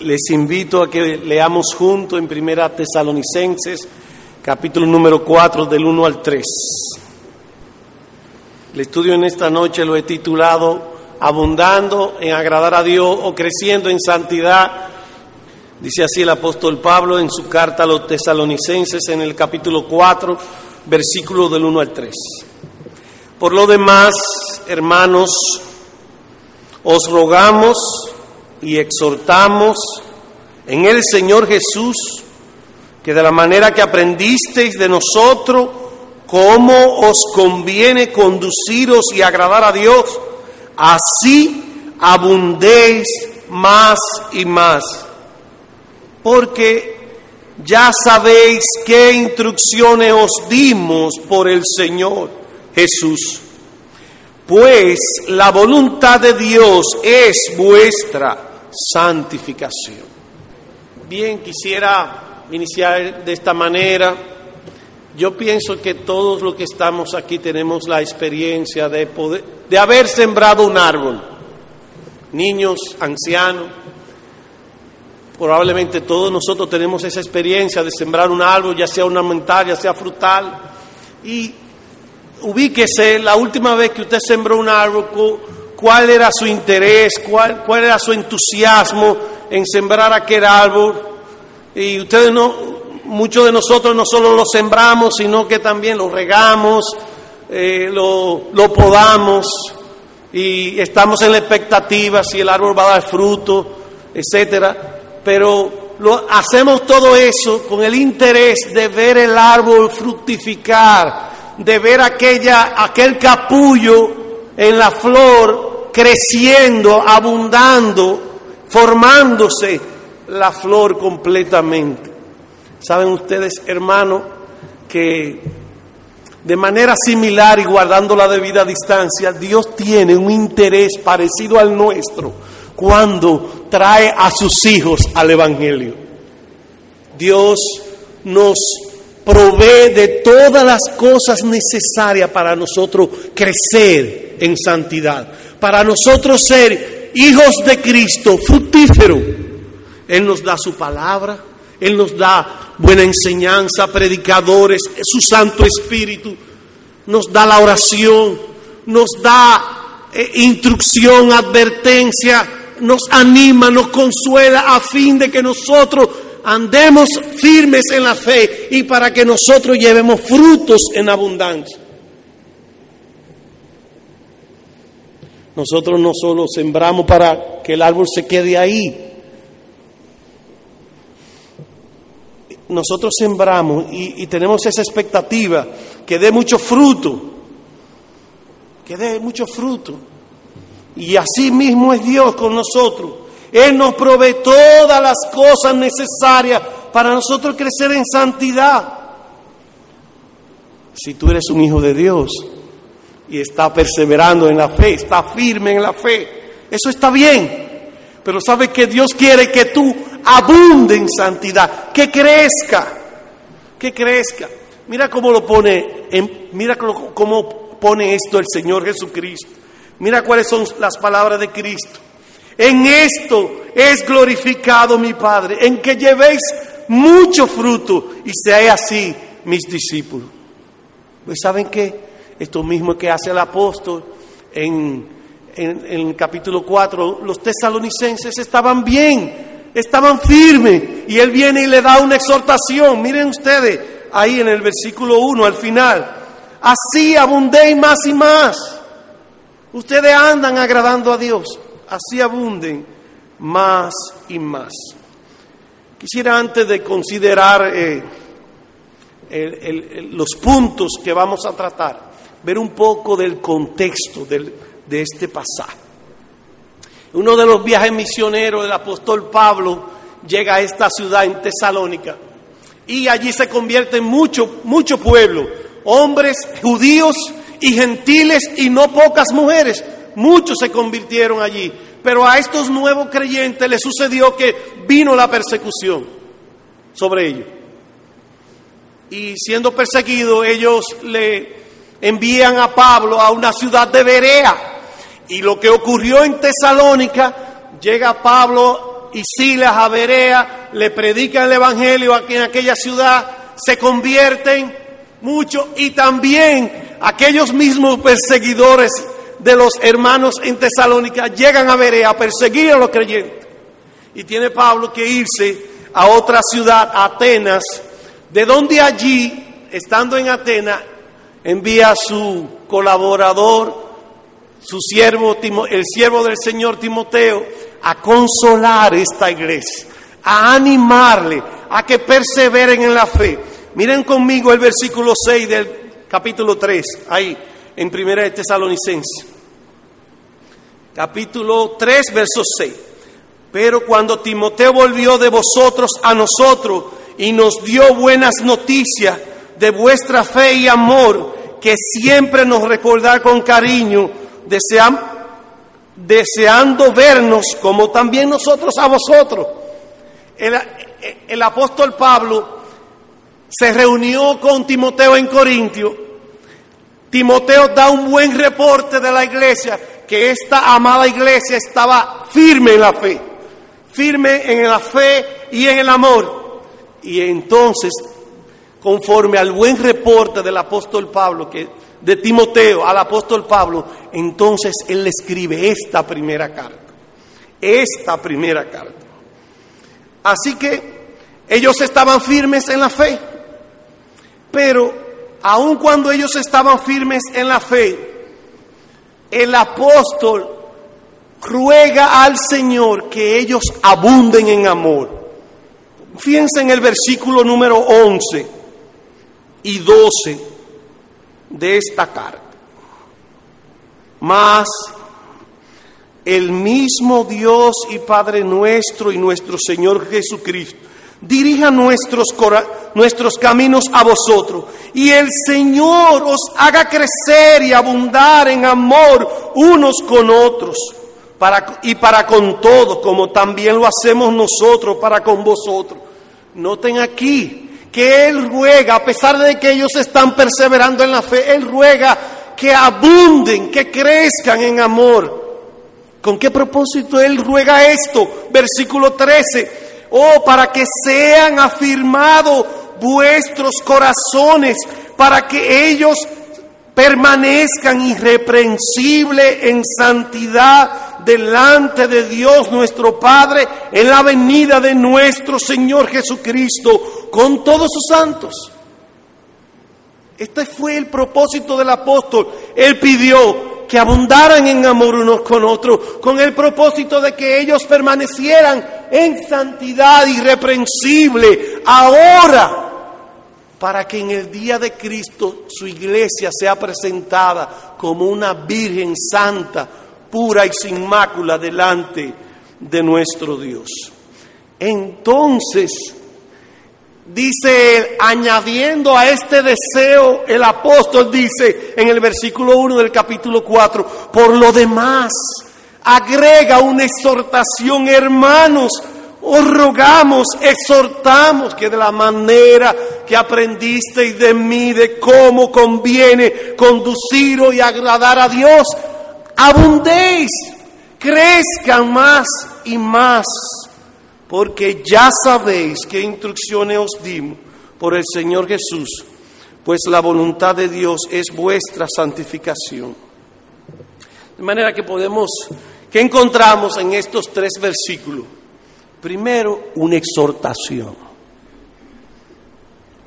Les invito a que leamos juntos en Primera Tesalonicenses, capítulo número 4, del 1 al 3. El estudio en esta noche lo he titulado Abundando en agradar a Dios o creciendo en santidad. Dice así el apóstol Pablo en su carta a los tesalonicenses en el capítulo 4, versículo del 1 al 3. Por lo demás, hermanos, os rogamos y exhortamos en el Señor Jesús que de la manera que aprendisteis de nosotros, cómo os conviene conduciros y agradar a Dios, así abundéis más y más. Porque ya sabéis qué instrucciones os dimos por el Señor Jesús. Pues la voluntad de Dios es vuestra santificación. Bien, quisiera iniciar de esta manera. Yo pienso que todos los que estamos aquí tenemos la experiencia de poder, de haber sembrado un árbol. Niños, ancianos, probablemente todos nosotros tenemos esa experiencia de sembrar un árbol, ya sea ornamental, ya sea frutal. Y ubíquese la última vez que usted sembró un árbol, cuál era su interés, cuál, cuál era su entusiasmo en sembrar aquel árbol. Y ustedes no, muchos de nosotros no solo lo sembramos, sino que también lo regamos, eh, lo, lo podamos y estamos en la expectativa si el árbol va a dar fruto, etcétera. Pero hacemos todo eso con el interés de ver el árbol fructificar, de ver aquella, aquel capullo en la flor creciendo, abundando, formándose la flor completamente. Saben ustedes, hermanos, que de manera similar y guardando la debida distancia, Dios tiene un interés parecido al nuestro cuando trae a sus hijos al Evangelio. Dios nos provee de todas las cosas necesarias para nosotros crecer en santidad para nosotros ser hijos de Cristo, fructífero. Él nos da su palabra, Él nos da buena enseñanza, predicadores, su Santo Espíritu, nos da la oración, nos da eh, instrucción, advertencia, nos anima, nos consuela a fin de que nosotros andemos firmes en la fe y para que nosotros llevemos frutos en abundancia. Nosotros no solo sembramos para que el árbol se quede ahí, nosotros sembramos y, tenemos esa expectativa que dé mucho fruto, que dé mucho fruto. Y así mismo es Dios con nosotros. Él nos provee todas las cosas necesarias para nosotros crecer en santidad. Si tú eres un hijo de Dios, y está perseverando en la fe, está firme en la fe. Eso está bien. Pero sabe que Dios quiere que tú abunde en santidad, que crezca, que crezca. Mira cómo lo pone, en, mira cómo pone esto el Señor Jesucristo. Mira cuáles son las palabras de Cristo. En esto es glorificado mi Padre, en que llevéis mucho fruto y seáis así mis discípulos. Saben qué? Esto mismo que hace el apóstol en, el capítulo 4, los tesalonicenses estaban bien, estaban firmes, y él viene y le da una exhortación. Miren ustedes, ahí en el versículo 1, al final, así abundéis más y más. Ustedes andan agradando a Dios, así abunden más y más. Quisiera antes de considerar eh, los puntos que vamos a tratar, ver un poco del contexto de este pasaje. Uno de los viajes misioneros del apóstol Pablo llega a esta ciudad en Tesalónica y allí se convierte en mucho, mucho pueblo, hombres judíos y gentiles y no pocas mujeres. Muchos se convirtieron allí, pero a estos nuevos creyentes les sucedió que vino la persecución sobre ellos. Y siendo perseguidos, ellos le envían a Pablo a una ciudad de Berea. Y lo que ocurrió en Tesalónica, llega Pablo y Silas a Berea, le predican el Evangelio en aquella ciudad, se convierten mucho y también aquellos mismos perseguidores de los hermanos en Tesalónica llegan a Berea a perseguir a los creyentes. Y tiene Pablo que irse a otra ciudad, Atenas, de donde allí, estando en Atenas, envía a su colaborador, su siervo, el siervo del Señor Timoteo, a consolar esta iglesia, a animarle, a que perseveren en la fe. Miren conmigo el versículo 6 del capítulo 3, ahí, en Primera de Tesalonicenses. Capítulo 3, verso 6. Pero cuando Timoteo volvió de vosotros a nosotros y nos dio buenas noticias de vuestra fe y amor, que siempre nos recordar con cariño, deseando vernos como también nosotros a vosotros. El, el apóstol Pablo se reunió con Timoteo en Corintio. Timoteo da un buen reporte de la iglesia, que esta amada iglesia estaba firme en la fe, firme en la fe y en el amor. Y entonces, conforme al buen reporte del apóstol Pablo, que de Timoteo al apóstol Pablo, entonces él le escribe esta primera carta. Esta primera carta. Así que ellos estaban firmes en la fe, pero aun cuando ellos estaban firmes en la fe, el apóstol ruega al Señor que ellos abunden en amor. Fíjense en el versículo número 11 y 12 de esta carta. Mas el mismo Dios y Padre nuestro y nuestro Señor Jesucristo dirija nuestros, nuestros caminos a vosotros y el Señor os haga crecer y abundar en amor unos con otros para, y para con todos, como también lo hacemos nosotros para con vosotros. Noten aquí, que Él ruega, a pesar de que ellos están perseverando en la fe, Él ruega que abunden, que crezcan en amor. ¿Con qué propósito Él ruega esto? Versículo 13. Oh, para que sean afirmados vuestros corazones, para que ellos permanezcan irreprensibles en santidad delante de Dios nuestro Padre en la venida de nuestro Señor Jesucristo con todos sus santos. Este fue el propósito del apóstol. Él pidió que abundaran en amor unos con otros, con el propósito de que ellos permanecieran en santidad irreprensible ahora para que en el día de Cristo su iglesia sea presentada como una Virgen santa, pura y sin mácula delante de nuestro Dios. Entonces, dice él, añadiendo a este deseo, el apóstol dice en el versículo 1 del capítulo 4, por lo demás, agrega una exhortación, hermanos, os rogamos, exhortamos que de la manera que aprendisteis de mí, de cómo conviene conduciros y agradar a Dios, abundéis, crezcan más y más, porque ya sabéis qué instrucciones os dimos por el Señor Jesús, pues la voluntad de Dios es vuestra santificación. De manera que podemos, ¿qué encontramos en estos tres versículos? Primero, una exhortación.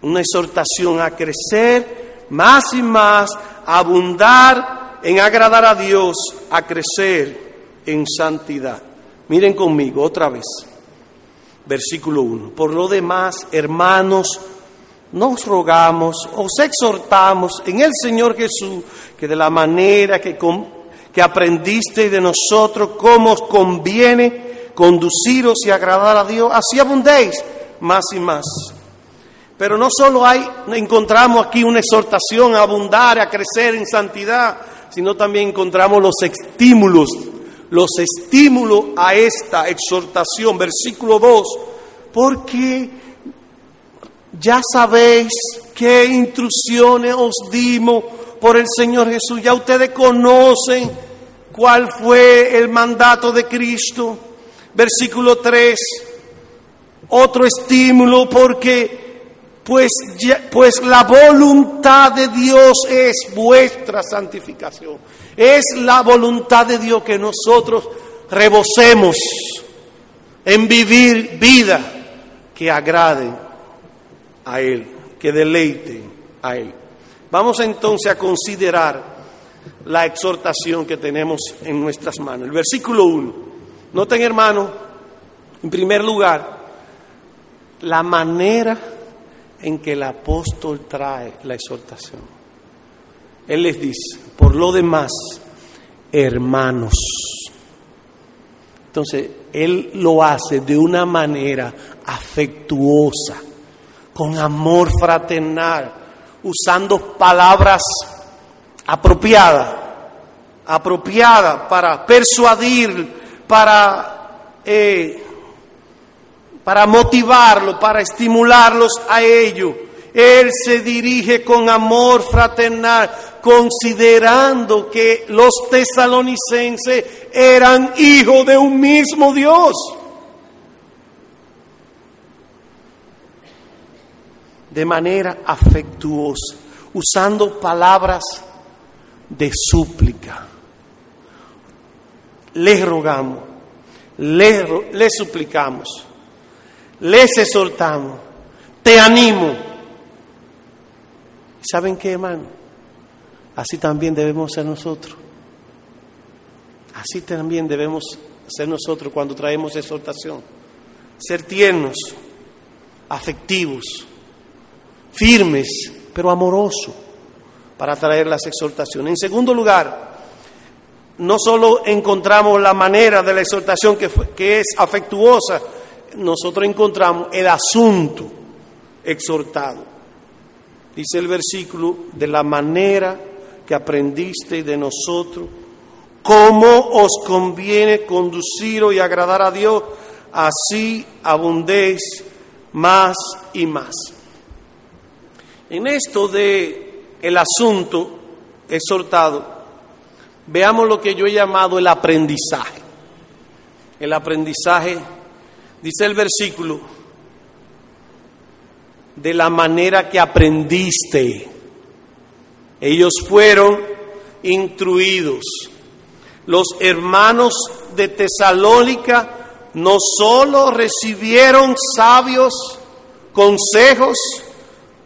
Una exhortación a crecer más y más, a abundar en agradar a Dios, a crecer en santidad. Miren conmigo otra vez. Versículo 1. Por lo demás, hermanos, nos rogamos, os exhortamos en el Señor Jesús, que de la manera que, que aprendiste de nosotros, cómo os conviene, conduciros y agradar a Dios, así abundéis más y más. Pero no solo hay, encontramos aquí una exhortación a abundar, a crecer en santidad, sino también encontramos los estímulos, los estímulos a esta exhortación. Versículo 2, porque ya sabéis qué instrucciones os dimos por el Señor Jesús, ya ustedes conocen cuál fue el mandato de Cristo Versículo 3, otro estímulo porque pues, pues la voluntad de Dios es vuestra santificación. Es la voluntad de Dios que nosotros rebosemos en vivir vida que agrade a Él, que deleite a Él. Vamos entonces a considerar la exhortación que tenemos en nuestras manos. El versículo 1. Noten, hermano, en primer lugar, la manera en que el apóstol trae la exhortación. Él les dice, por lo demás, hermanos. Entonces, Él lo hace de una manera afectuosa, con amor fraternal, usando palabras apropiadas, apropiadas para persuadir, para, eh, para motivarlo, para estimularlos a ello. Él se dirige con amor fraternal, considerando que los tesalonicenses eran hijos de un mismo Dios. De manera afectuosa, usando palabras de súplica. Les rogamos, les, suplicamos, les exhortamos, te animo. ¿Saben qué, hermano? Así también debemos ser nosotros. Así también debemos ser nosotros cuando traemos exhortación. Ser tiernos, afectivos, firmes, pero amorosos para traer las exhortaciones. En segundo lugar, no solo encontramos la manera de la exhortación que, que es afectuosa, nosotros encontramos el asunto exhortado. Dice el versículo, de la manera que aprendiste de nosotros, cómo os conviene conducir y agradar a Dios, así abundéis más y más. En esto de el asunto exhortado, veamos lo que yo he llamado el aprendizaje. El aprendizaje, dice el versículo, de la manera que aprendiste. Ellos fueron instruidos. Los hermanos de Tesalónica no solo recibieron sabios consejos,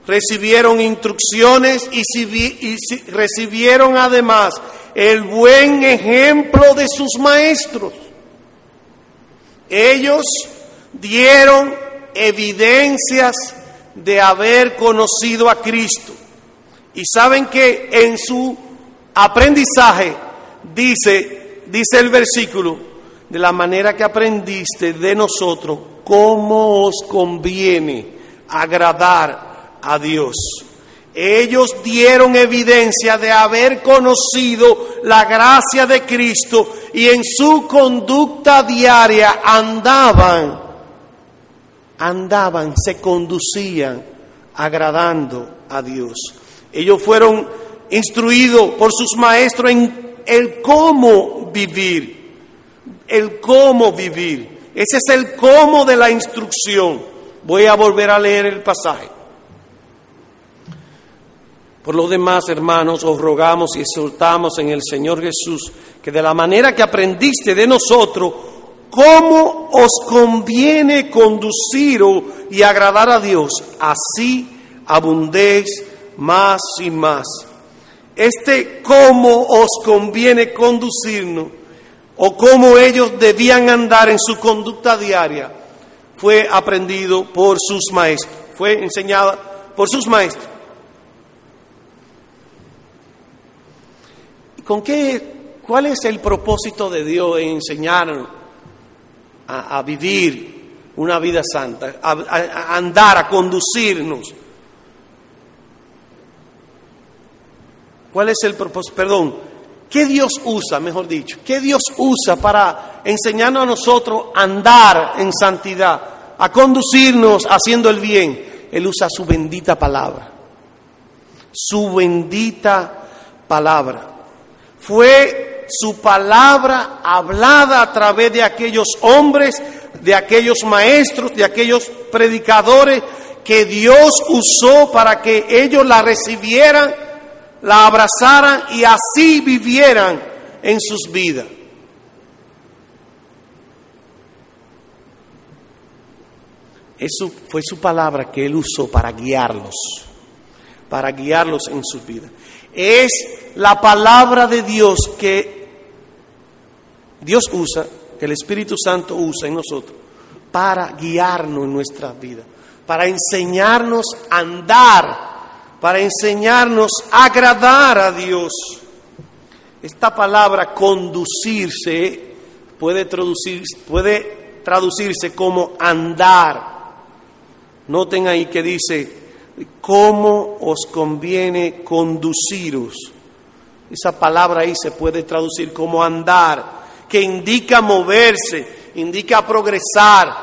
recibieron instrucciones y, recibieron además el buen ejemplo de sus maestros. Ellos dieron evidencias de haber conocido a Cristo. Y saben que en su aprendizaje dice, dice el versículo, de la manera que aprendiste de nosotros, cómo os conviene agradar a Dios. Ellos dieron evidencia de haber conocido la gracia de Cristo y en su conducta diaria andaban, andaban, se conducían agradando a Dios. Ellos fueron instruidos por sus maestros en el cómo vivir, el cómo vivir. Ese es el cómo de la instrucción. Voy a volver a leer el pasaje. Por lo demás, hermanos, os rogamos y exhortamos en el Señor Jesús que de la manera que aprendiste de nosotros, cómo os conviene conducir y agradar a Dios, así abundéis más y más. Este cómo os conviene conducirnos o cómo ellos debían andar en su conducta diaria fue aprendido por sus maestros, fue enseñada por sus maestros. ¿Con qué, ¿Cuál es el propósito de Dios en enseñarnos a, vivir una vida santa, a, andar, a conducirnos? ¿Cuál es el propósito? Perdón, ¿qué Dios usa, mejor dicho? ¿Qué Dios usa para enseñarnos a nosotros a andar en santidad, a conducirnos haciendo el bien? Él usa su bendita palabra. Su bendita palabra fue su palabra hablada a través de aquellos hombres, de aquellos maestros, de aquellos predicadores que Dios usó para que ellos la recibieran, la abrazaran y así vivieran en sus vidas. Eso fue su palabra que Él usó para guiarlos, para guiarlos en sus vidas. Es la palabra de Dios que Dios usa, que el Espíritu Santo usa en nosotros, para guiarnos en nuestra vida, para enseñarnos a andar, para enseñarnos a agradar a Dios. Esta palabra conducirse puede, traducir, puede traducirse como andar Noten ahí que dice, ¿cómo os conviene conduciros? Esa palabra ahí se puede traducir como andar, que indica moverse, indica progresar,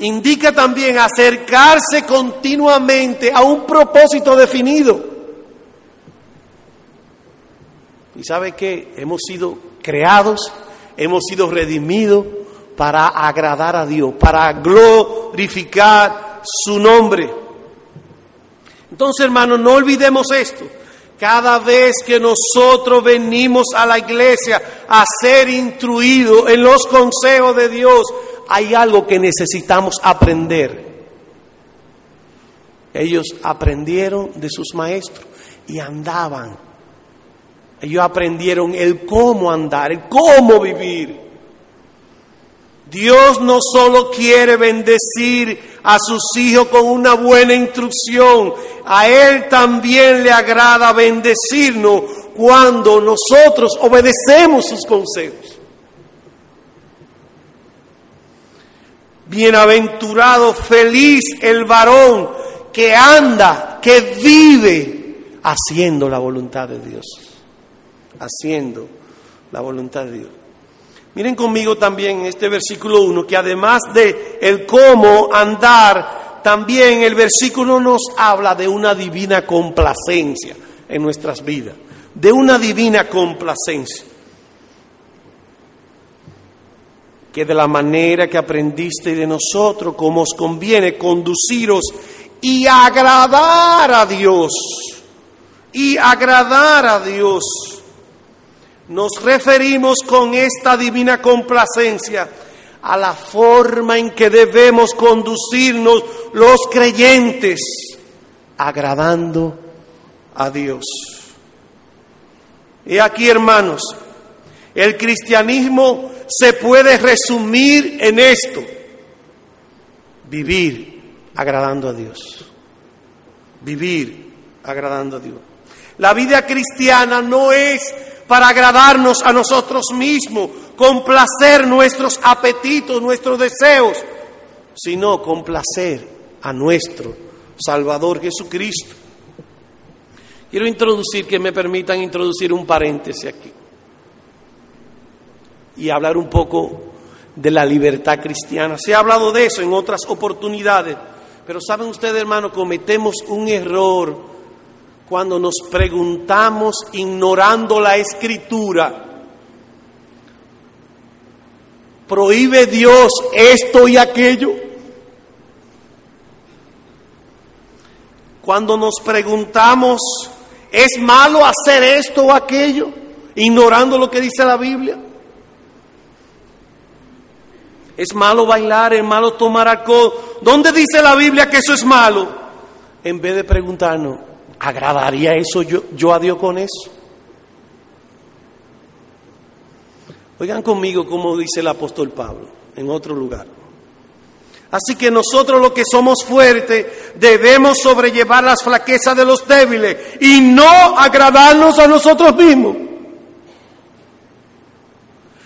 indica también acercarse continuamente a un propósito definido. ¿Y sabe qué? Hemos sido creados, hemos sido redimidos para agradar a Dios, para glorificar su nombre. Entonces, hermanos, no olvidemos esto. Cada vez que nosotros venimos a la iglesia a ser instruidos en los consejos de Dios, hay algo que necesitamos aprender. Ellos aprendieron de sus maestros y andaban. Ellos aprendieron el cómo andar, el cómo vivir. Dios no solo quiere bendecir a sus hijos con una buena instrucción, a Él también le agrada bendecirnos cuando nosotros obedecemos sus consejos. Bienaventurado, feliz el varón que anda, que vive haciendo la voluntad de Dios. Haciendo la voluntad de Dios. Miren conmigo también este versículo 1, que además de el cómo andar, también el versículo nos habla de una divina complacencia en nuestras vidas, de una divina complacencia. Que de la manera que aprendiste de nosotros, como os conviene conduciros y agradar a Dios, y agradar a Dios nos referimos con esta divina complacencia a la forma en que debemos conducirnos los creyentes, agradando a Dios. Y aquí, hermanos, el cristianismo se puede resumir en esto, vivir agradando a Dios, vivir agradando a Dios. La vida cristiana no es para agradarnos a nosotros mismos, complacer nuestros apetitos, nuestros deseos, sino complacer a nuestro Salvador Jesucristo. Quiero introducir, que me permitan introducir un paréntesis aquí y hablar un poco de la libertad cristiana. Se ha hablado de eso en otras oportunidades, pero saben ustedes, hermanos, cometemos un error cuando nos preguntamos ignorando la escritura, ¿prohíbe Dios esto y aquello? Cuando nos preguntamos, ¿es malo hacer esto o aquello? Ignorando lo que dice la Biblia. ¿Es malo bailar? ¿Es malo tomar alcohol? ¿Dónde dice la Biblia que eso es malo? En vez de preguntarnos, ¿Agradaría eso yo, a Dios con eso? Oigan conmigo como dice el apóstol Pablo en otro lugar. Así que nosotros los que somos fuertes debemos sobrellevar las flaquezas de los débiles y no agradarnos a nosotros mismos.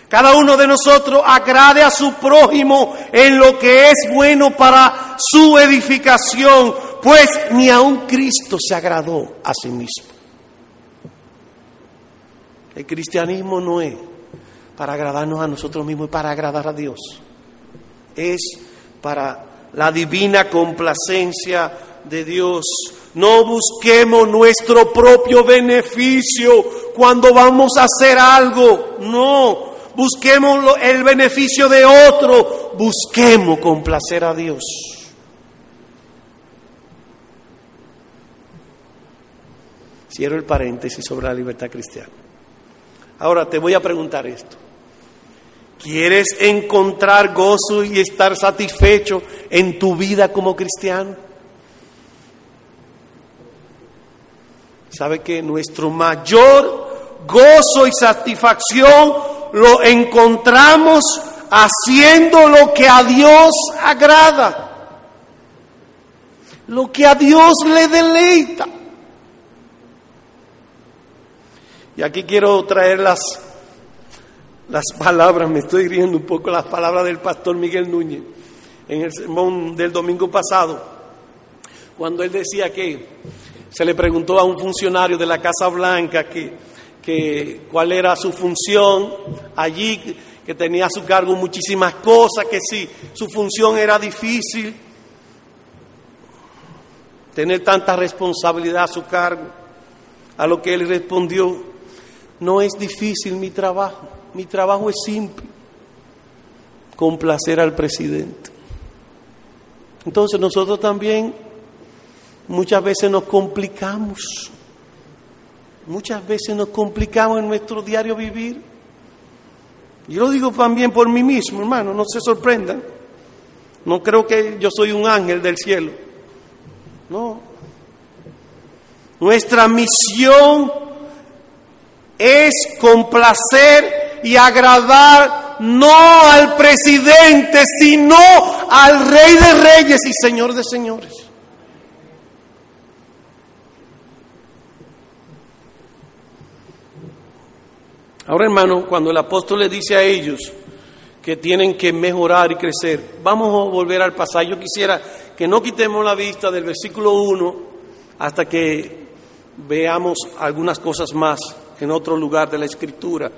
Cada uno de nosotros agrade a su prójimo en lo que es bueno para su edificación, pues ni aun Cristo se agradó a sí mismo. El cristianismo no es para agradarnos a nosotros mismos, es para agradar a Dios. Es para la divina complacencia de Dios. No busquemos nuestro propio beneficio cuando vamos a hacer algo. No, busquemos el beneficio de otro, busquemos complacer a Dios. Cierro el paréntesis sobre la libertad cristiana. Ahora te voy a preguntar esto. ¿Quieres encontrar gozo y estar satisfecho en tu vida como cristiano? ¿Sabe que nuestro mayor gozo y satisfacción lo encontramos haciendo lo que a Dios agrada? Lo que a Dios le deleita. Y aquí quiero traer las, las palabras, me estoy riendo un poco, las palabras del pastor Miguel Núñez en el sermón del domingo pasado, cuando él decía que se le preguntó a un funcionario de la Casa Blanca que, que cuál era su función allí, que tenía a su cargo muchísimas cosas, que si su función era difícil, tener tanta responsabilidad a su cargo, a lo que él respondió, no es difícil mi trabajo, mi trabajo es simple, complacer al presidente. Entonces nosotros también muchas veces nos complicamos, muchas veces nos complicamos en nuestro diario vivir. Yo lo digo también por mí mismo, hermano, no se sorprendan. No creo que yo soy un ángel del cielo. No. Nuestra misión es complacer y agradar no al presidente, sino al rey de reyes y señor de señores. Ahora hermano, cuando el apóstol le dice a ellos que tienen que mejorar y crecer, vamos a volver al pasaje. Yo quisiera que no quitemos la vista del versículo 1 hasta que veamos algunas cosas más en otro lugar de la escritura.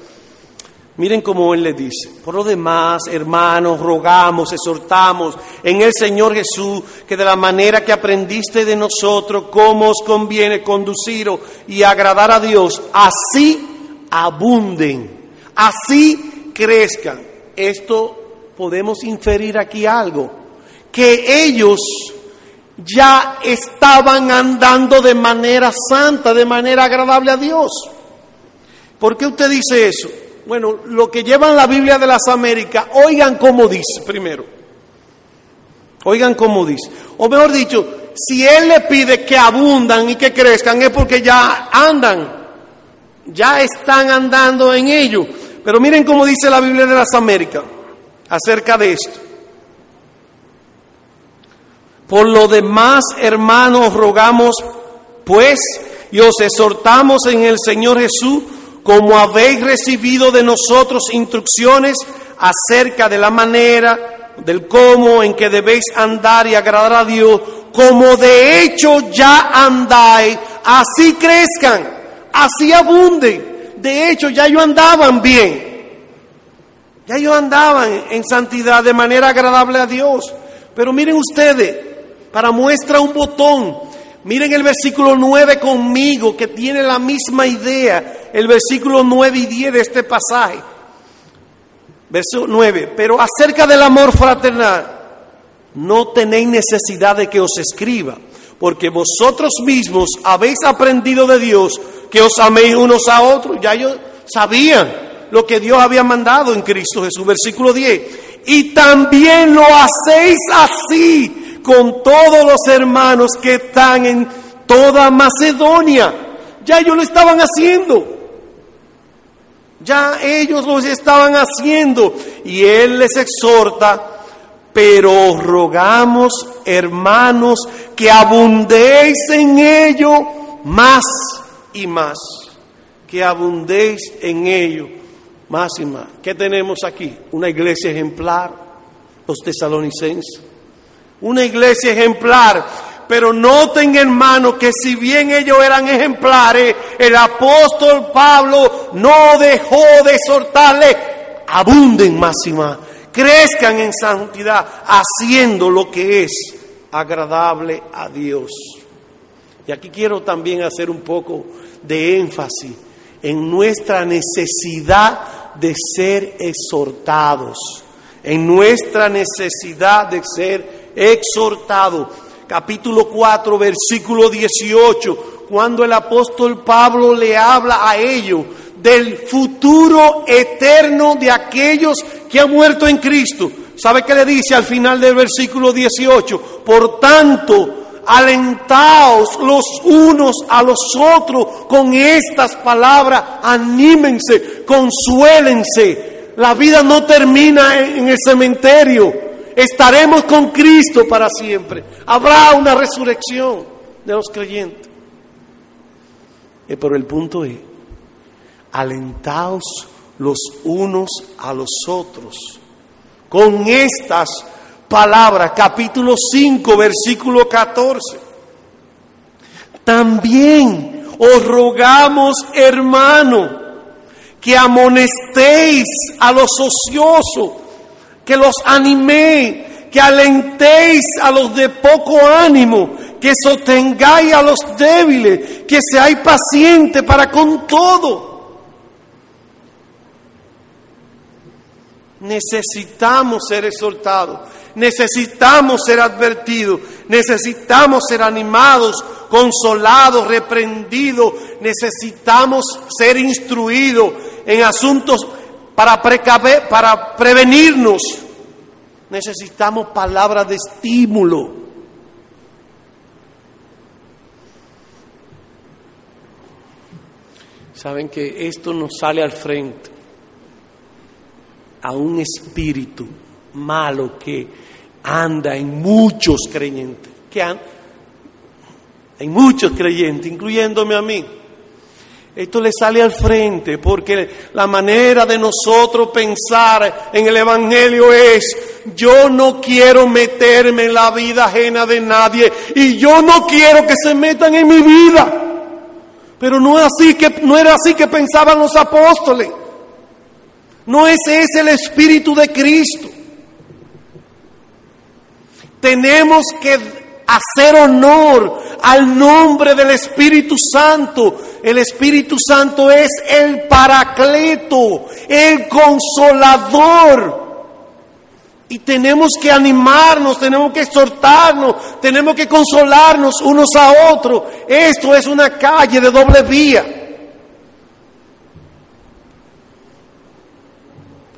Miren cómo Él le dice, por lo demás, hermanos, rogamos, exhortamos en el Señor Jesús que de la manera que aprendiste de nosotros, cómo os conviene conduciros y agradar a Dios, así abunden, así crezcan. Esto podemos inferir aquí algo, que ellos ya estaban andando de manera santa, de manera agradable a Dios. ¿Por qué usted dice eso? Bueno, lo que llevan la Biblia de las Américas, oigan cómo dice primero. Oigan cómo dice. O mejor dicho, si Él le pide que abundan y que crezcan es porque ya andan, ya están andando en ello. Pero miren cómo dice la Biblia de las Américas acerca de esto. Por lo demás, hermanos, rogamos pues y os exhortamos en el Señor Jesús como habéis recibido de nosotros instrucciones acerca de la manera, del cómo en que debéis andar y agradar a Dios, como de hecho ya andáis, así crezcan, así abunden. De hecho, ya ellos andaban bien. Ya ellos andaban en santidad de manera agradable a Dios. Pero miren ustedes, para muestra un botón, Miren el versículo 9 conmigo, que tiene la misma idea, el versículo 9 y 10 de este pasaje. Verso 9, pero acerca del amor fraternal, no tenéis necesidad de que os escriba, porque vosotros mismos habéis aprendido de Dios que os améis unos a otros. Ya ellos sabían lo que Dios había mandado en Cristo Jesús. Versículo 10, y también lo hacéis así con todos los hermanos que están en toda Macedonia. Ya ellos lo estaban haciendo. Ya ellos lo estaban haciendo. Y Él les exhorta, pero rogamos, hermanos, que abundéis en ello más y más. Que abundéis en ello más y más. ¿Qué tenemos aquí? Una iglesia ejemplar, los tesalonicenses una iglesia ejemplar. Pero noten, hermano, que si bien ellos eran ejemplares, el apóstol Pablo no dejó de exhortarle, abunden más y más, crezcan en santidad, haciendo lo que es agradable a Dios. Y aquí quiero también hacer un poco de énfasis en nuestra necesidad de ser exhortados, en nuestra necesidad de ser exhortados. Capítulo 4, versículo 18, cuando el apóstol Pablo le habla a ellos del futuro eterno de aquellos que han muerto en Cristo. ¿Sabe qué le dice al final del versículo 18? Por tanto, alentaos los unos a los otros con estas palabras, anímense, consuélense. La vida no termina en el cementerio, estaremos con Cristo para siempre. Habrá una resurrección de los creyentes. Eh, pero el punto es, alentaos los unos a los otros con estas palabra, capítulo 5, versículo 14. También os rogamos, hermano, que amonestéis a los ociosos, que los animéis, que alentéis a los de poco ánimo, que sostengáis a los débiles, que seáis pacientes para con todo. Necesitamos ser exhortados, necesitamos ser advertidos, necesitamos ser animados, consolados, reprendidos, necesitamos ser instruidos en asuntos para, prevenirnos. Necesitamos palabras de estímulo. Saben que esto nos sale al frente a un espíritu malo que anda en muchos creyentes, que en muchos creyentes, incluyéndome a mí. Esto le sale al frente porque la manera de nosotros pensar en el Evangelio es, yo no quiero meterme en la vida ajena de nadie y yo no quiero que se metan en mi vida. Pero no, así que, no era así que pensaban los apóstoles. No ese es el Espíritu de Cristo. Tenemos que hacer honor al nombre del Espíritu Santo. El Espíritu Santo es el paracleto, el consolador. Y tenemos que animarnos, tenemos que exhortarnos, tenemos que consolarnos unos a otros. Esto es una calle de doble vía.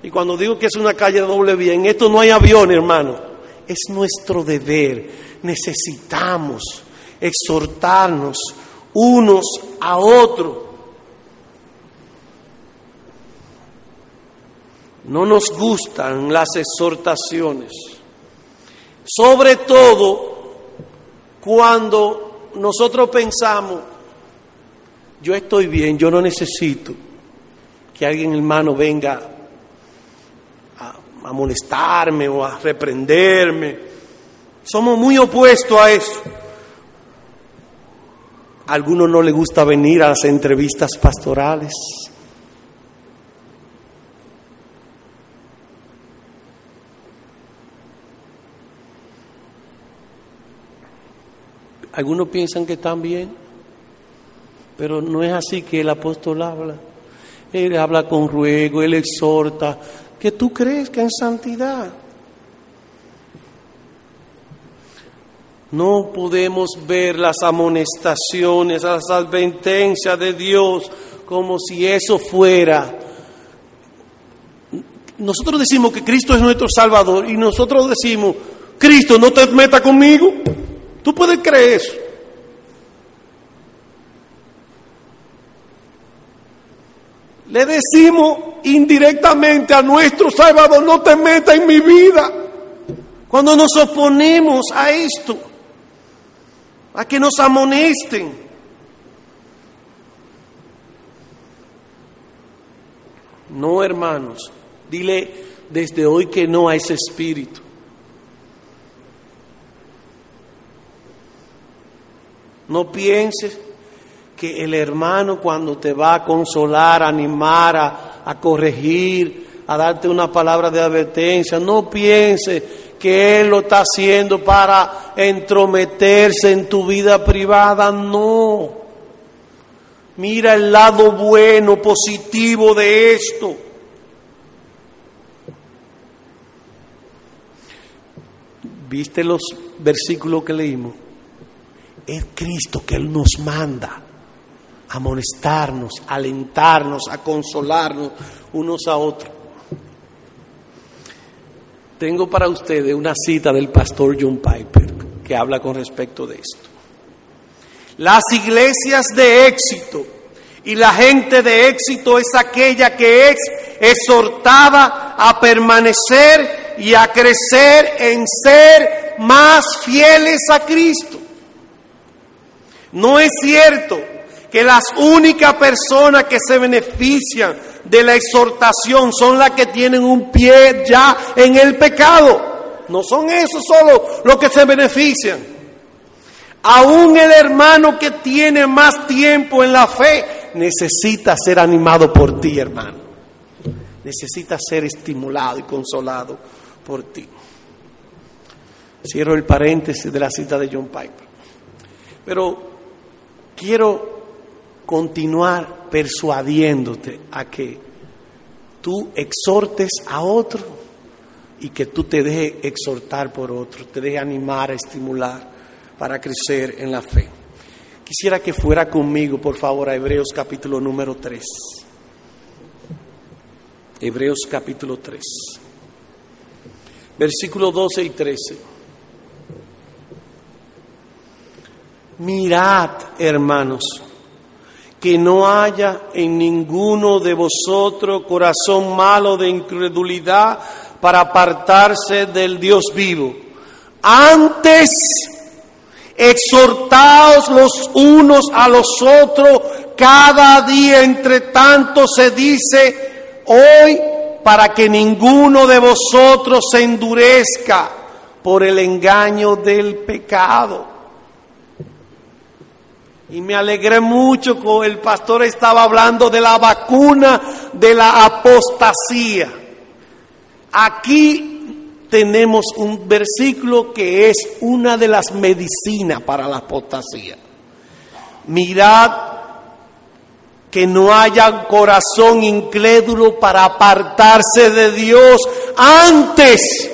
Y cuando digo que es una calle de doble vía, en esto no hay avión, hermano. Es nuestro deber. Necesitamos exhortarnos unos a otros. No nos gustan las exhortaciones. Sobre todo cuando nosotros pensamos, yo estoy bien, yo no necesito que alguien hermano venga a molestarme o a reprenderme. Somos muy opuestos a eso. A algunos no les gusta venir a las entrevistas pastorales. Algunos piensan que están bien, pero no es así que el apóstol habla. Él habla con ruego, él exhorta, que tú que en santidad. No podemos ver las amonestaciones, las advertencias de Dios como si eso fuera. Nosotros decimos que Cristo es nuestro Salvador y nosotros decimos, Cristo, no te meta conmigo. ¿Tú puedes creer eso? Le decimos indirectamente a nuestro Salvador, no te metas en mi vida. Cuando nos oponemos a esto, a que nos amonesten. No, hermanos, dile desde hoy que no a ese espíritu. No pienses que el hermano cuando te va a consolar, a animar, a, corregir, a darte una palabra de advertencia, no piense que Él lo está haciendo para entrometerse en tu vida privada, no. Mira el lado bueno, positivo de esto. ¿Viste los versículos que leímos? Es Cristo que Él nos manda a amonestarnos, a alentarnos, a consolarnos unos a otros. Tengo para ustedes una cita del pastor John Piper que habla con respecto de esto. Las iglesias de éxito y la gente de éxito es aquella que es exhortada a permanecer y a crecer en ser más fieles a Cristo. No es cierto que las únicas personas que se benefician de la exhortación son las que tienen un pie ya en el pecado. No son esos solo los que se benefician. Aún el hermano que tiene más tiempo en la fe necesita ser animado por ti, hermano. Necesita ser estimulado y consolado por ti. Cierro el paréntesis de la cita de John Piper. Pero quiero continuar persuadiéndote a que tú exhortes a otro y que tú te dejes exhortar por otro, te dejes animar, estimular para crecer en la fe. Quisiera que fuera conmigo, por favor, a Hebreos capítulo número 3. Hebreos capítulo 3. Versículos 12 y 13. Mirad, hermanos, que no haya en ninguno de vosotros corazón malo de incredulidad para apartarse del Dios vivo. Antes, exhortaos los unos a los otros cada día, entre tanto se dice hoy, para que ninguno de vosotros se endurezca por el engaño del pecado. Y me alegré mucho cuando el pastor estaba hablando de la vacuna de la apostasía. Aquí tenemos un versículo que es una de las medicinas para la apostasía. Mirad que no haya corazón incrédulo para apartarse de Dios. Antes,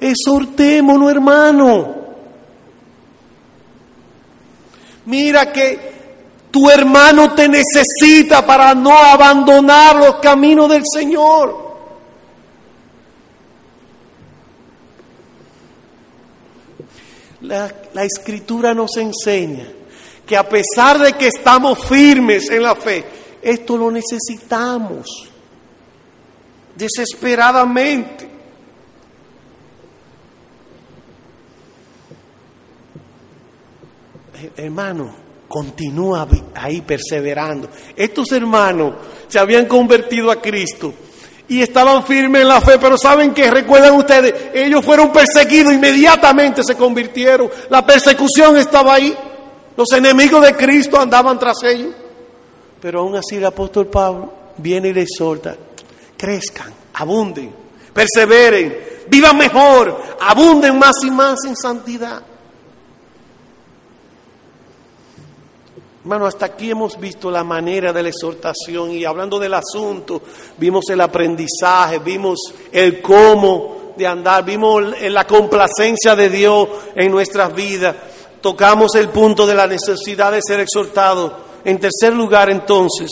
exhortémonos, hermano. Mira que tu hermano te necesita para no abandonar los caminos del Señor. La, la, escritura nos enseña que a pesar de que estamos firmes en la fe, esto lo necesitamos desesperadamente. Hermano, continúa ahí perseverando. Estos hermanos se habían convertido a Cristo y estaban firmes en la fe, pero ¿saben que Recuerdan ustedes, ellos fueron perseguidos, inmediatamente se convirtieron. La persecución estaba ahí. Los enemigos de Cristo andaban tras ellos. Pero aún así el apóstol Pablo viene y les exhorta, crezcan, abunden, perseveren, vivan mejor, abunden más y más en santidad. Hermano, hasta aquí hemos visto la manera de la exhortación y hablando del asunto, vimos el aprendizaje, vimos el cómo de andar, vimos la complacencia de Dios en nuestras vidas, tocamos el punto de la necesidad de ser exhortado. En tercer lugar, entonces,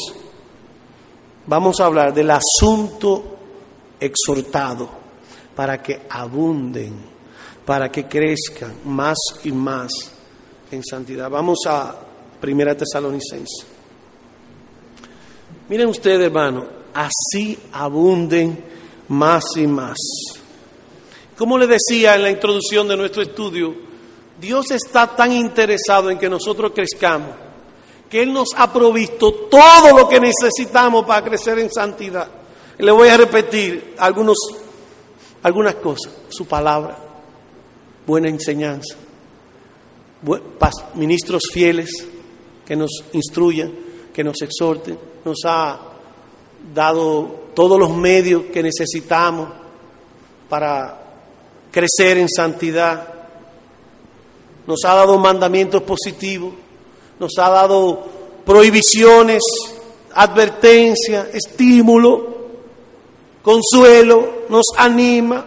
vamos a hablar del asunto exhortado para que abunden, para que crezcan más y más en santidad. Vamos a Primera Tesalonicense. Miren ustedes, hermano, así abunden más y más. Como les decía en la introducción de nuestro estudio, Dios está tan interesado en que nosotros crezcamos, que Él nos ha provisto todo lo que necesitamos para crecer en santidad. le voy a repetir algunos, algunas cosas. Su palabra, buena enseñanza, ministros fieles, que nos instruya, que nos exhorte, nos ha dado todos los medios que necesitamos para crecer en santidad, nos ha dado mandamientos positivos, nos ha dado prohibiciones, advertencia, estímulo, consuelo, nos anima.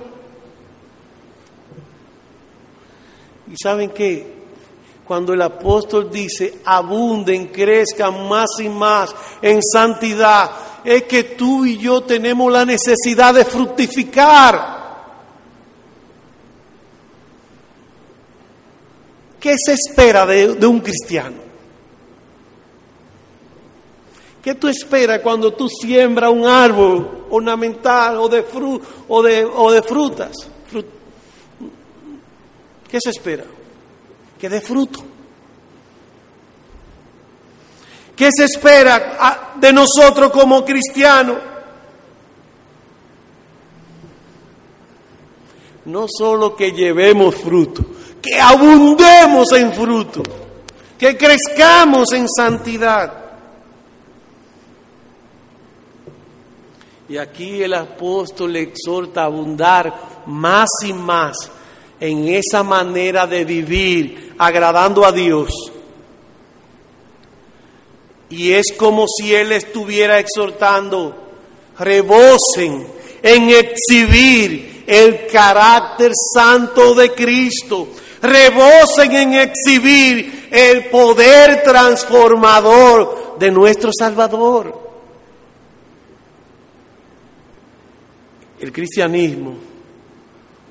¿Y saben qué? Cuando el apóstol dice, abunden, crezcan más y más en santidad, es que tú y yo tenemos la necesidad de fructificar. ¿Qué se espera de, un cristiano? ¿Qué tú esperas cuando tú siembras un árbol ornamental o de, fru, o de, o de frutas? ¿Qué se espera? Que dé fruto. ¿Qué se espera de nosotros como cristianos? No solo que llevemos fruto, que abundemos en fruto, que crezcamos en santidad. Y aquí el apóstol le exhorta a abundar más y más en esa manera de vivir agradando a Dios. Y es como si Él estuviera exhortando, rebosen en exhibir el carácter santo de Cristo, rebosen en exhibir el poder transformador de nuestro Salvador. El cristianismo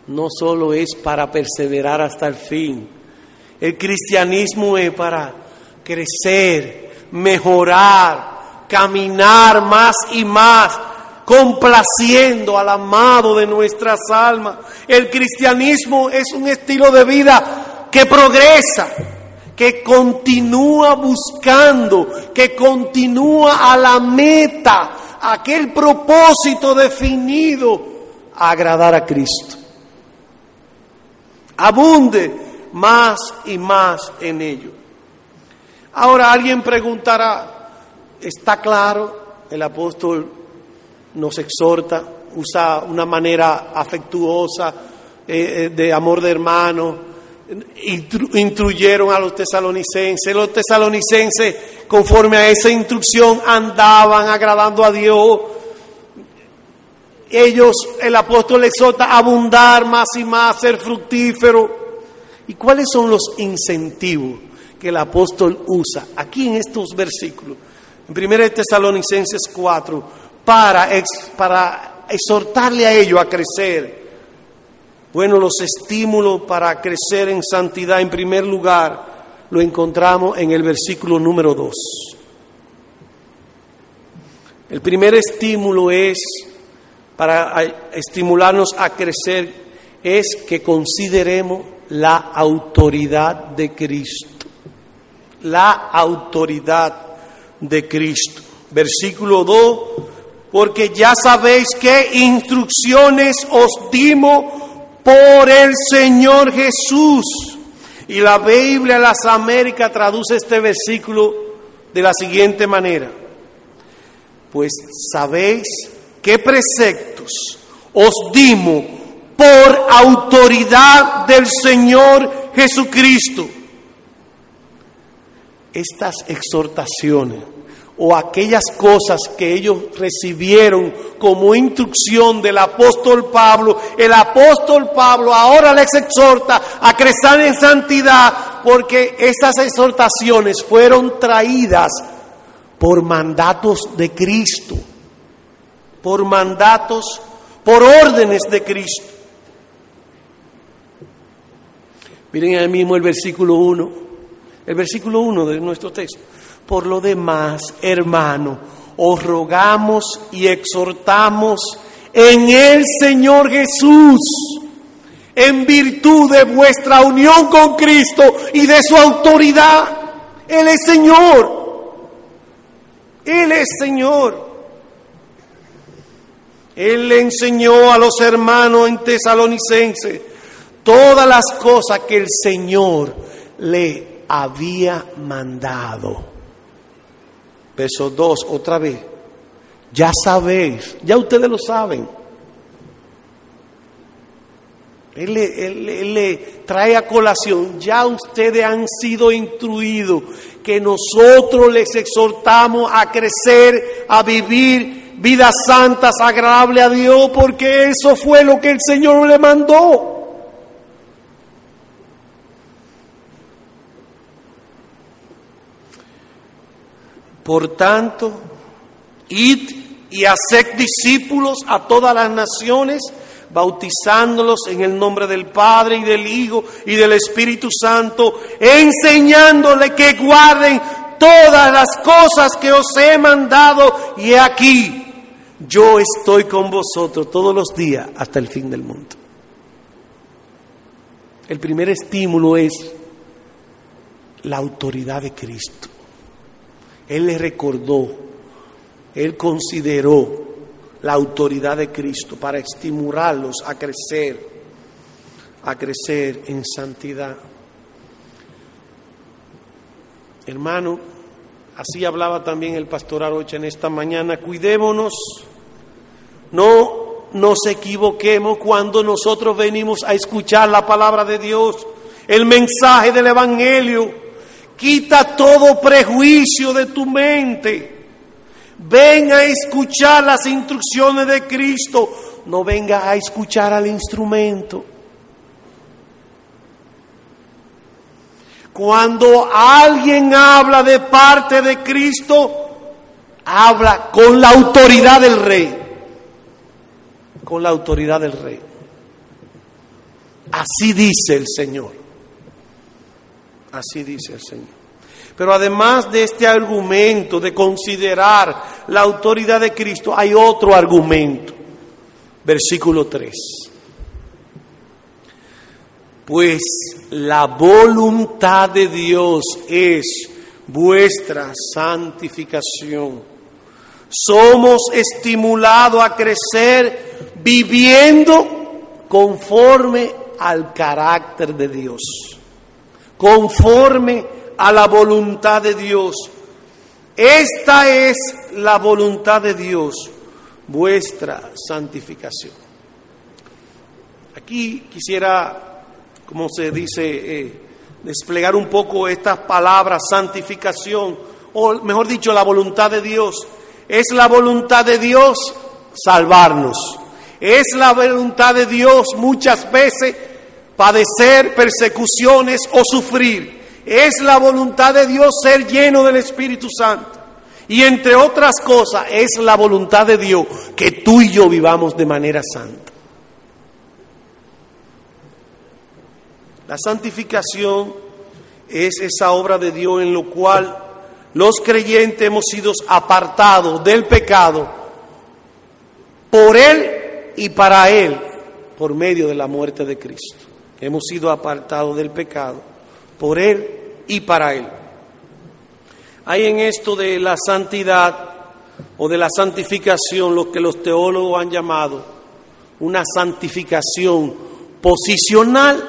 no solo es para perseverar hasta el fin, el cristianismo es para crecer, mejorar, caminar más y más, complaciendo al amado de nuestras almas. El cristianismo es un estilo de vida que progresa, que continúa buscando, que continúa a la meta, aquel propósito definido, agradar a Cristo. Abunde más y más en ello. Ahora alguien preguntará, ¿está claro? El apóstol nos exhorta, usa una manera afectuosa eh, eh, de amor de hermano, instruyeron a los tesalonicenses, los tesalonicenses conforme a esa instrucción andaban agradando a Dios. Ellos, el apóstol exhorta a abundar más y más, ser fructífero. ¿Y cuáles son los incentivos que el apóstol usa aquí en estos versículos? En 1 Tesalonicenses 4, para, para exhortarle a ellos a crecer. Bueno, los estímulos para crecer en santidad, en primer lugar, lo encontramos en el versículo número 2. El primer estímulo es, para estimularnos a crecer, es que consideremos la autoridad de Cristo. La autoridad de Cristo. Versículo 2, porque ya sabéis qué instrucciones os dimos por el Señor Jesús. Y la Biblia Las Américas traduce este versículo de la siguiente manera. Pues sabéis qué preceptos os dimos por autoridad del Señor Jesucristo. Estas exhortaciones o aquellas cosas que ellos recibieron como instrucción del apóstol Pablo, el apóstol Pablo ahora les exhorta a crecer en santidad porque estas exhortaciones fueron traídas por mandatos de Cristo, por mandatos, por órdenes de Cristo. Miren ahí mismo el versículo 1, el versículo 1 de nuestro texto. Por lo demás, hermano, os rogamos y exhortamos en el Señor Jesús, en virtud de vuestra unión con Cristo y de su autoridad. Él es Señor. Él es Señor. Él le enseñó a los hermanos en Tesalonicense todas las cosas que el Señor le había mandado. Verso 2, otra vez. Ya sabéis, ya ustedes lo saben. Él le, trae a colación, ya ustedes han sido instruidos que nosotros les exhortamos a crecer, a vivir vidas santas, agradables a Dios, porque eso fue lo que el Señor le mandó. Por tanto, id y haced discípulos a todas las naciones, bautizándolos en el nombre del Padre y del Hijo y del Espíritu Santo, enseñándoles que guarden todas las cosas que os he mandado y aquí, yo estoy con vosotros todos los días hasta el fin del mundo. El primer estímulo es la autoridad de Cristo. Él le recordó, él consideró la autoridad de Cristo para estimularlos a crecer, a crecer en santidad. Hermano, así hablaba también el pastor Arocha en esta mañana, cuidémonos, no nos equivoquemos cuando nosotros venimos a escuchar la palabra de Dios, el mensaje del Evangelio Quita todo prejuicio de tu mente. Ven a escuchar las instrucciones de Cristo. No venga a escuchar al instrumento. Cuando alguien habla de parte de Cristo, habla con la autoridad del rey. Con la autoridad del rey. Así dice el Señor. Así dice el Señor. Pero además de este argumento de considerar la autoridad de Cristo, hay otro argumento. Versículo 3. Pues la voluntad de Dios es vuestra santificación. Somos estimulados a crecer viviendo conforme al carácter de Dios conforme a la voluntad de Dios. Esta es la voluntad de Dios, vuestra santificación. Aquí quisiera, como se dice, eh, desplegar un poco estas palabras, santificación, o mejor dicho, la voluntad de Dios. Es la voluntad de Dios salvarnos. Es la voluntad de Dios muchas veces padecer persecuciones o sufrir. Es la voluntad de Dios ser lleno del Espíritu Santo. Y entre otras cosas, es la voluntad de Dios que tú y yo vivamos de manera santa. La santificación es esa obra de Dios en lo cual los creyentes hemos sido apartados del pecado por Él y para Él por medio de la muerte de Cristo. Hemos sido apartados del pecado por Él y para Él. Hay en esto de la santidad o de la santificación lo que los teólogos han llamado una santificación posicional,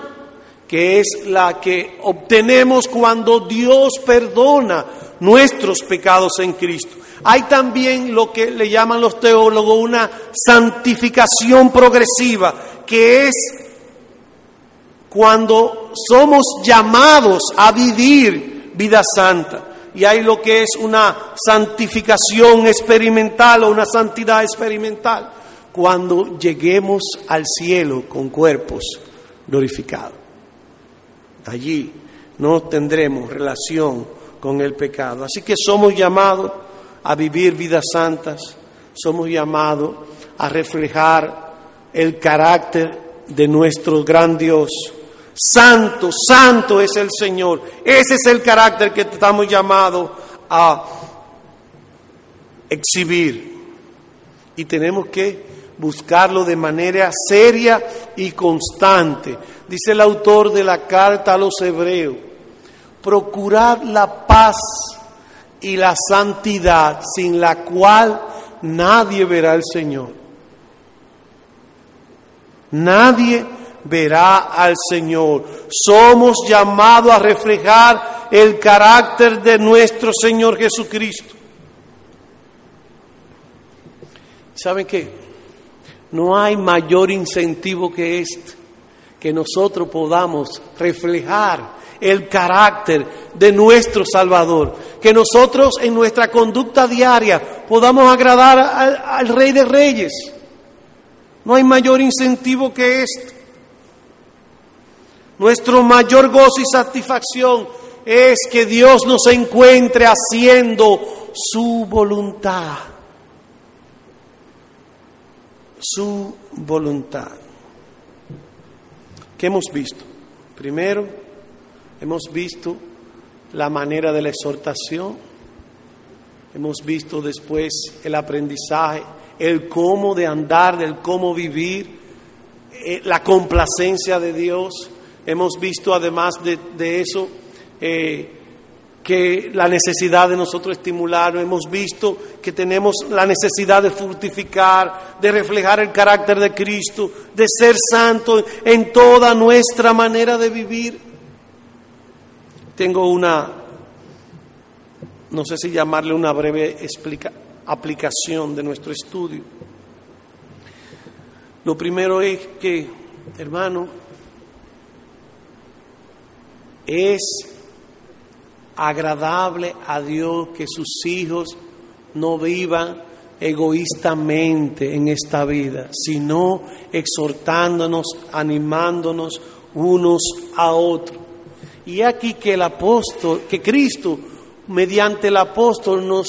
que es la que obtenemos cuando Dios perdona nuestros pecados en Cristo. Hay también lo que le llaman los teólogos una santificación progresiva, que es cuando somos llamados a vivir vida santa. Y hay lo que es una santificación experimental o una santidad experimental, cuando lleguemos al cielo con cuerpos glorificados. Allí no tendremos relación con el pecado. Así que somos llamados a vivir vidas santas, somos llamados a reflejar el carácter de nuestro gran Dios Santo, santo es el Señor. Ese es el carácter que estamos llamados a exhibir. Y tenemos que buscarlo de manera seria y constante. Dice el autor de la carta a los hebreos, procurad la paz y la santidad sin la cual nadie verá al Señor. Nadie verá al Señor. Somos llamados a reflejar el carácter de nuestro Señor Jesucristo. ¿Saben qué? No hay mayor incentivo que este, que nosotros podamos reflejar el carácter de nuestro Salvador, que nosotros en nuestra conducta diaria podamos agradar al, Rey de Reyes. No hay mayor incentivo que este. Nuestro mayor gozo y satisfacción es que Dios nos encuentre haciendo su voluntad. Su voluntad. ¿Qué hemos visto? Primero, hemos visto la manera de la exhortación, hemos visto después el aprendizaje, el cómo de andar, el cómo vivir, eh, la complacencia de Dios, hemos visto además de, eso eh, que la necesidad de nosotros estimularnos, hemos visto que tenemos la necesidad de fructificar, de reflejar el carácter de Cristo, de ser santos en toda nuestra manera de vivir. Tengo una, no sé si llamarle una breve aplicación de nuestro estudio. Lo primero es que, hermano, es agradable a Dios que sus hijos no vivan egoístamente en esta vida, sino exhortándonos, animándonos unos a otros. Y aquí que el apóstol, que Cristo, mediante el apóstol, nos,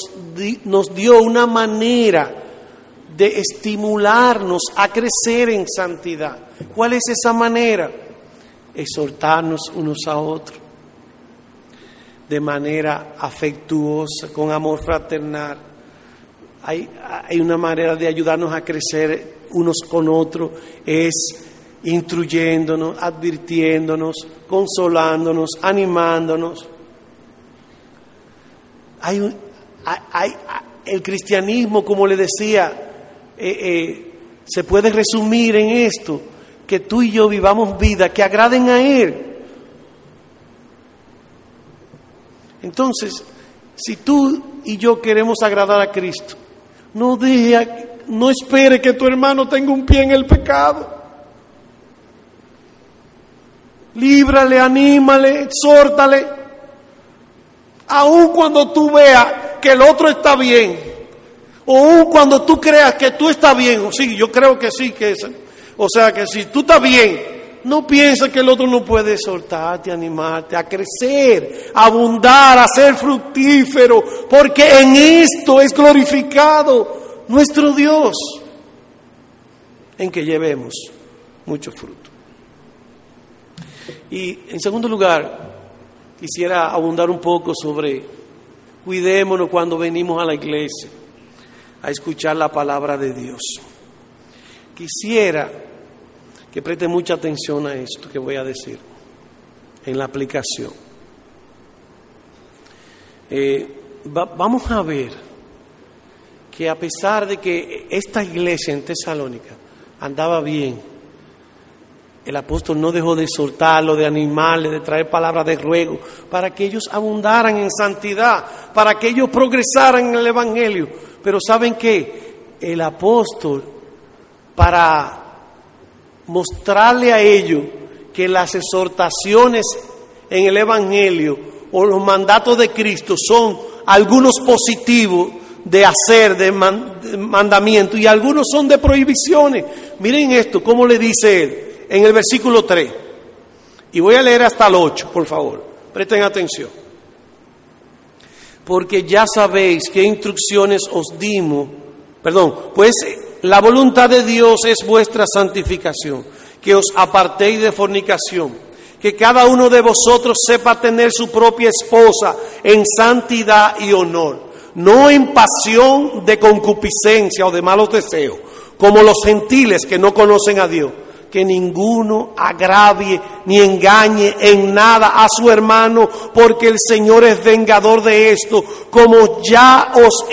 nos dio una manera de estimularnos a crecer en santidad. ¿Cuál es esa manera? Exhortarnos unos a otros de manera afectuosa, con amor fraternal. Hay, hay, una manera de ayudarnos a crecer unos con otros, es instruyéndonos, advirtiéndonos, consolándonos, animándonos. Hay, hay, el cristianismo, como le decía, eh, eh, se puede resumir en esto, que tú y yo vivamos vida que agraden a Él. Entonces, si tú y yo queremos agradar a Cristo, no deje, no espere que tu hermano tenga un pie en el pecado. Líbrale, anímale, exhórtale. Aun cuando tú veas que el otro está bien, o aun cuando tú creas que tú estás bien, o sí, yo creo que sí, que es. O sea, que si tú estás bien, no pienses que el otro no puede exhortarte, animarte a crecer, a abundar, a ser fructífero, porque en esto es glorificado nuestro Dios, en que llevemos mucho fruto. Y en segundo lugar, quisiera abundar un poco sobre, cuidémonos cuando venimos a la iglesia a escuchar la palabra de Dios. Quisiera que preste mucha atención a esto que voy a decir en la aplicación. Eh, vamos a ver que a pesar de que esta iglesia en Tesalónica andaba bien, el apóstol no dejó de exhortarlo, de animarle, de traer palabras de ruego, para que ellos abundaran en santidad, para que ellos progresaran en el Evangelio. Pero ¿saben qué? El apóstol, para mostrarle a ellos que las exhortaciones en el Evangelio o los mandatos de Cristo son algunos positivos de hacer, de, mandamiento, y algunos son de prohibiciones. Miren esto, cómo le dice él en el versículo 3. Y voy a leer hasta el 8, por favor. Presten atención. Porque ya sabéis qué instrucciones os dimos. Perdón, pues la voluntad de Dios es vuestra santificación, que os apartéis de fornicación, que cada uno de vosotros sepa tener su propia esposa en santidad y honor, no en pasión de concupiscencia o de malos deseos, como los gentiles que no conocen a Dios. Que ninguno agravie ni engañe en nada a su hermano, porque el Señor es vengador de esto, como ya os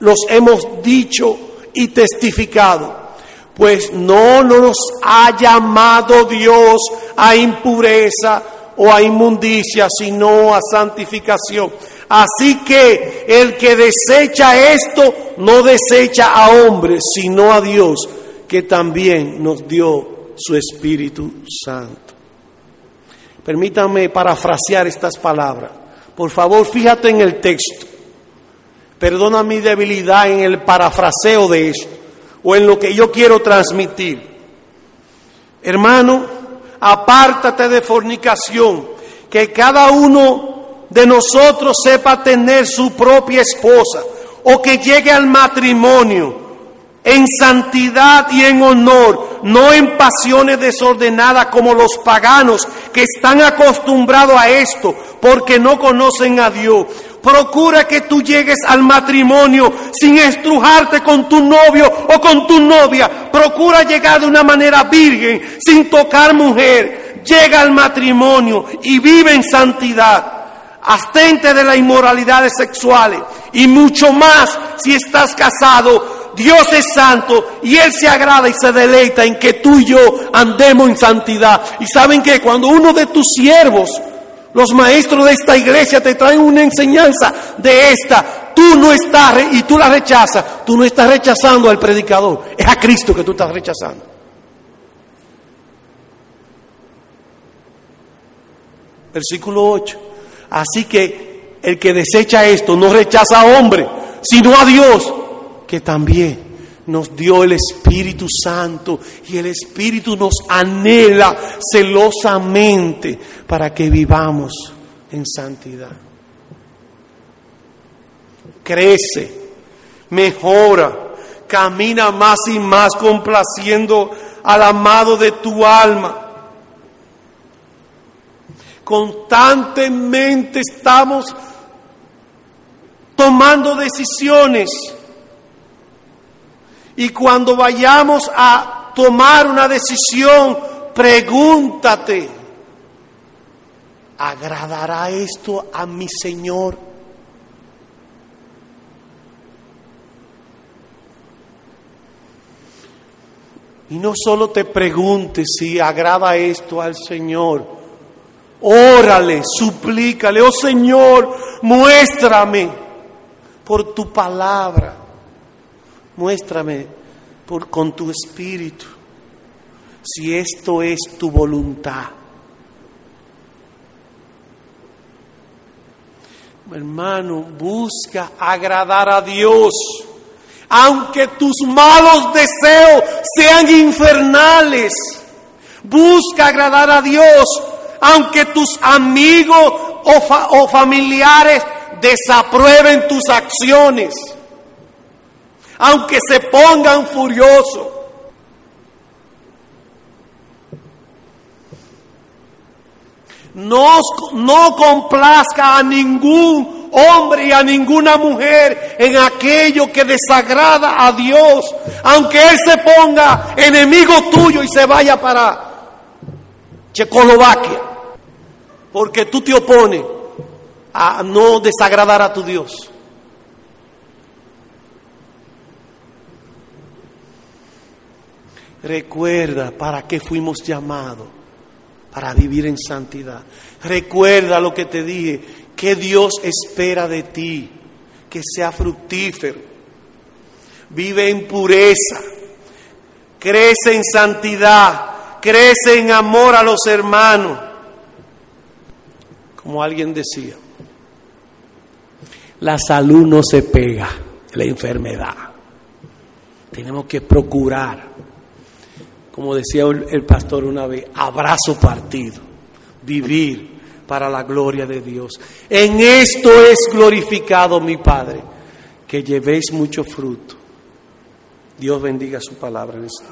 los hemos dicho y testificado. Pues no nos ha llamado Dios a impureza o a inmundicia, sino a santificación. Así que el que desecha esto no desecha a hombres, sino a Dios, que también nos dio su Espíritu Santo. Permítame parafrasear estas palabras. Por favor, fíjate en el texto. Perdona mi debilidad en el parafraseo de esto o en lo que yo quiero transmitir. Hermano, apártate de fornicación, que cada uno de nosotros sepa tener su propia esposa o que llegue al matrimonio en santidad y en honor, no en pasiones desordenadas como los paganos que están acostumbrados a esto porque no conocen a Dios. Procura que tú llegues al matrimonio sin estrujarte con tu novio o con tu novia. Procura llegar de una manera virgen, sin tocar mujer. Llega al matrimonio y vive en santidad. Astente de las inmoralidades sexuales y mucho más si estás casado Dios es santo y Él se agrada y se deleita en que tú y yo andemos en santidad. Y saben que cuando uno de tus siervos, los maestros de esta iglesia, te traen una enseñanza de esta, tú no estás, y tú la rechazas, tú no estás rechazando al predicador, es a Cristo que tú estás rechazando. Versículo 8. Así que el que desecha esto no rechaza a hombre, sino a Dios que también nos dio el Espíritu Santo y el Espíritu nos anhela celosamente para que vivamos en santidad. Crece, mejora, camina más y más complaciendo al amado de tu alma. Constantemente estamos tomando decisiones y cuando vayamos a tomar una decisión, pregúntate, ¿agradará esto a mi Señor? Y no solo te preguntes si agrada esto al Señor, órale, suplícale, oh Señor, muéstrame por tu palabra Muéstrame por, con tu espíritu si esto es tu voluntad. Hermano, busca agradar a Dios. Aunque tus malos deseos sean infernales, busca agradar a Dios. Aunque tus amigos o, o familiares desaprueben tus acciones aunque se pongan furiosos. No, no complazca a ningún hombre y a ninguna mujer en aquello que desagrada a Dios, aunque Él se ponga enemigo tuyo y se vaya para Checoslovaquia, porque tú te opones a no desagradar a tu Dios. Recuerda para qué fuimos llamados, para vivir en santidad. Recuerda lo que te dije, que Dios espera de ti, que sea fructífero. Vive en pureza, crece en santidad, crece en amor a los hermanos. Como alguien decía, la salud no se pega, la enfermedad. Tenemos que procurar como decía el pastor una vez, abrazo partido, vivir para la gloria de Dios. En esto es glorificado mi Padre, que llevéis mucho fruto. Dios bendiga su palabra en esto.